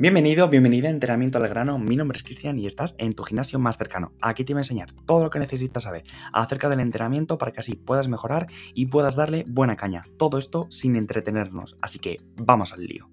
Bienvenido, bienvenida a Entrenamiento al Grano. Mi nombre es Cristian y estás en tu gimnasio más cercano. Aquí te voy a enseñar todo lo que necesitas saber acerca del entrenamiento para que así puedas mejorar y puedas darle buena caña. Todo esto sin entretenernos. Así que vamos al lío.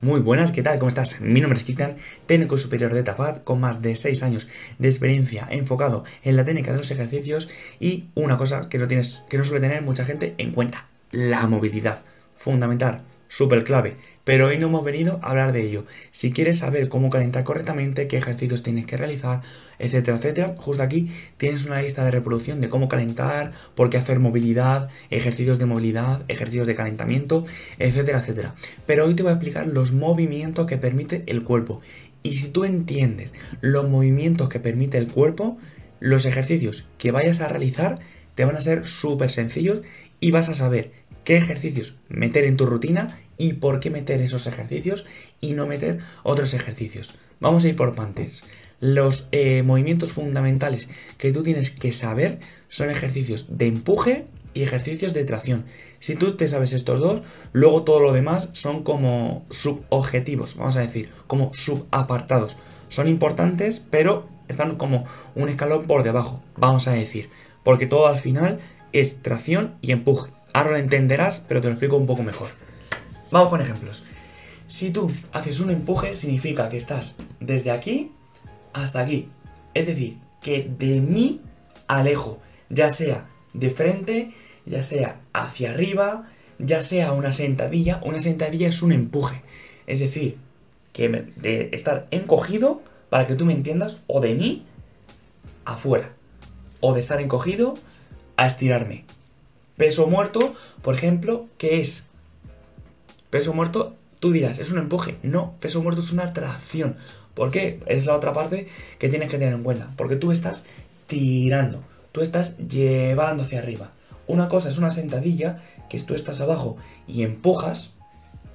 Muy buenas, ¿qué tal? ¿Cómo estás? Mi nombre es Cristian, técnico superior de TAPAD, con más de 6 años de experiencia enfocado en la técnica de los ejercicios y una cosa que no, tienes, que no suele tener mucha gente en cuenta, la movilidad. Fundamental súper clave. Pero hoy no hemos venido a hablar de ello. Si quieres saber cómo calentar correctamente, qué ejercicios tienes que realizar, etcétera, etcétera, justo aquí tienes una lista de reproducción de cómo calentar, por qué hacer movilidad, ejercicios de movilidad, ejercicios de calentamiento, etcétera, etcétera. Pero hoy te voy a explicar los movimientos que permite el cuerpo. Y si tú entiendes los movimientos que permite el cuerpo, los ejercicios que vayas a realizar te van a ser súper sencillos y vas a saber qué ejercicios meter en tu rutina y por qué meter esos ejercicios y no meter otros ejercicios. Vamos a ir por partes. Los eh, movimientos fundamentales que tú tienes que saber son ejercicios de empuje y ejercicios de tracción. Si tú te sabes estos dos, luego todo lo demás son como subobjetivos, vamos a decir, como subapartados. Son importantes, pero están como un escalón por debajo, vamos a decir, porque todo al final es tracción y empuje. Ahora lo entenderás, pero te lo explico un poco mejor. Vamos con ejemplos. Si tú haces un empuje, significa que estás desde aquí hasta aquí. Es decir, que de mí alejo, ya sea de frente, ya sea hacia arriba, ya sea una sentadilla. Una sentadilla es un empuje. Es decir, que de estar encogido, para que tú me entiendas, o de mí afuera. O de estar encogido a estirarme. Peso muerto, por ejemplo, ¿qué es? Peso muerto, tú dirás, es un empuje. No, peso muerto es una tracción. ¿Por qué? Es la otra parte que tienes que tener en cuenta. Porque tú estás tirando, tú estás llevando hacia arriba. Una cosa es una sentadilla, que tú estás abajo y empujas,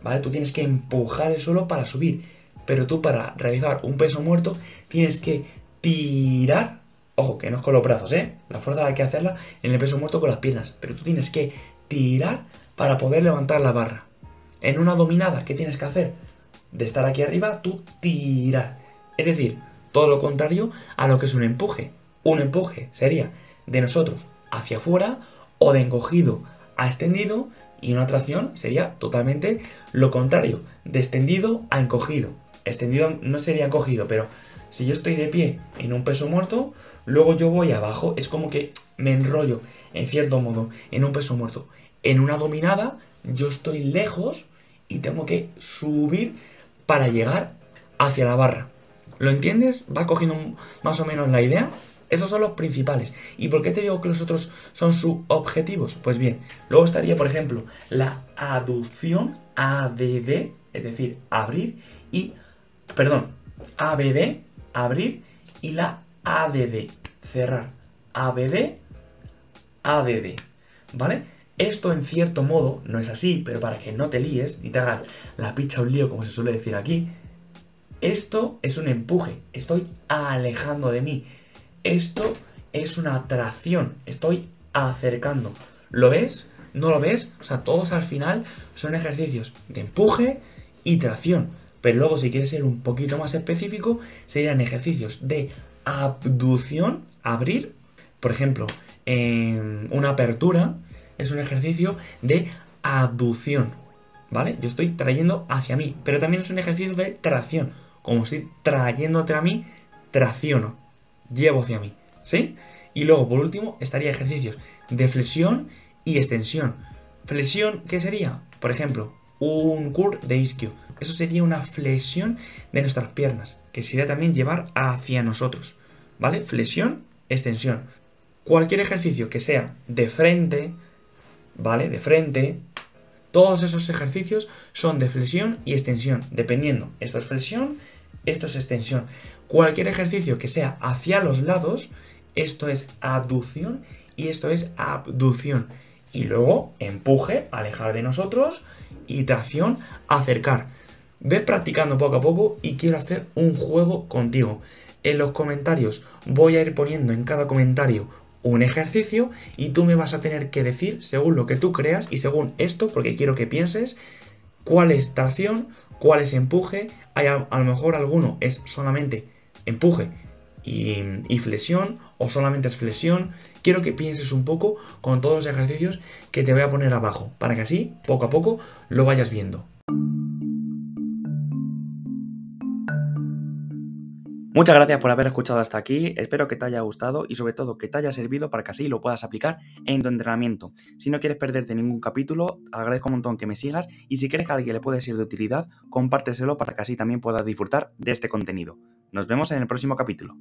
¿vale? Tú tienes que empujar el suelo para subir. Pero tú para realizar un peso muerto tienes que tirar Ojo, que no es con los brazos, ¿eh? La fuerza hay que hacerla en el peso muerto con las piernas. Pero tú tienes que tirar para poder levantar la barra. En una dominada, ¿qué tienes que hacer? De estar aquí arriba, tú tirar. Es decir, todo lo contrario a lo que es un empuje. Un empuje sería de nosotros hacia afuera o de encogido a extendido y una tracción sería totalmente lo contrario, de extendido a encogido. Extendido no sería encogido, pero si yo estoy de pie en un peso muerto, luego yo voy abajo, es como que me enrollo, en cierto modo, en un peso muerto. En una dominada, yo estoy lejos y tengo que subir para llegar hacia la barra. ¿Lo entiendes? ¿Va cogiendo más o menos la idea? Esos son los principales. ¿Y por qué te digo que los otros son subobjetivos? Pues bien, luego estaría, por ejemplo, la aducción ADD, es decir, abrir y, perdón, ABD, abrir y la ADD, cerrar. ABD, ADD, ¿vale? Esto en cierto modo no es así, pero para que no te líes ni te hagas la picha un lío como se suele decir aquí, esto es un empuje, estoy alejando de mí. Esto es una atracción, estoy acercando. ¿Lo ves? ¿No lo ves? O sea, todos al final son ejercicios de empuje y tracción. Pero luego, si quieres ser un poquito más específico, serían ejercicios de abducción, abrir. Por ejemplo, una apertura es un ejercicio de abducción. ¿Vale? Yo estoy trayendo hacia mí. Pero también es un ejercicio de tracción. Como estoy trayendo hacia mí, tracciono. Llevo hacia mí. ¿Sí? Y luego, por último, estaría ejercicios de flexión y extensión. Flexión, ¿qué sería? Por ejemplo, un curl de isquio. Eso sería una flexión de nuestras piernas, que sería también llevar hacia nosotros. ¿Vale? Flexión, extensión. Cualquier ejercicio que sea de frente, ¿vale? De frente. Todos esos ejercicios son de flexión y extensión, dependiendo. Esto es flexión, esto es extensión. Cualquier ejercicio que sea hacia los lados, esto es aducción y esto es abducción. Y luego empuje, alejar de nosotros y tracción, acercar. Ves practicando poco a poco y quiero hacer un juego contigo. En los comentarios voy a ir poniendo en cada comentario un ejercicio y tú me vas a tener que decir, según lo que tú creas y según esto, porque quiero que pienses, cuál es tracción, cuál es empuje, hay a, lo mejor alguno es solamente empuje y, flexión o solamente es flexión. Quiero que pienses un poco con todos los ejercicios que te voy a poner abajo, para que así, poco a poco, lo vayas viendo. Muchas gracias por haber escuchado hasta aquí, espero que te haya gustado y sobre todo que te haya servido para que así lo puedas aplicar en tu entrenamiento. Si no quieres perderte ningún capítulo, agradezco un montón que me sigas y si crees que a alguien le puede ser de utilidad, compárteselo para que así también puedas disfrutar de este contenido. Nos vemos en el próximo capítulo.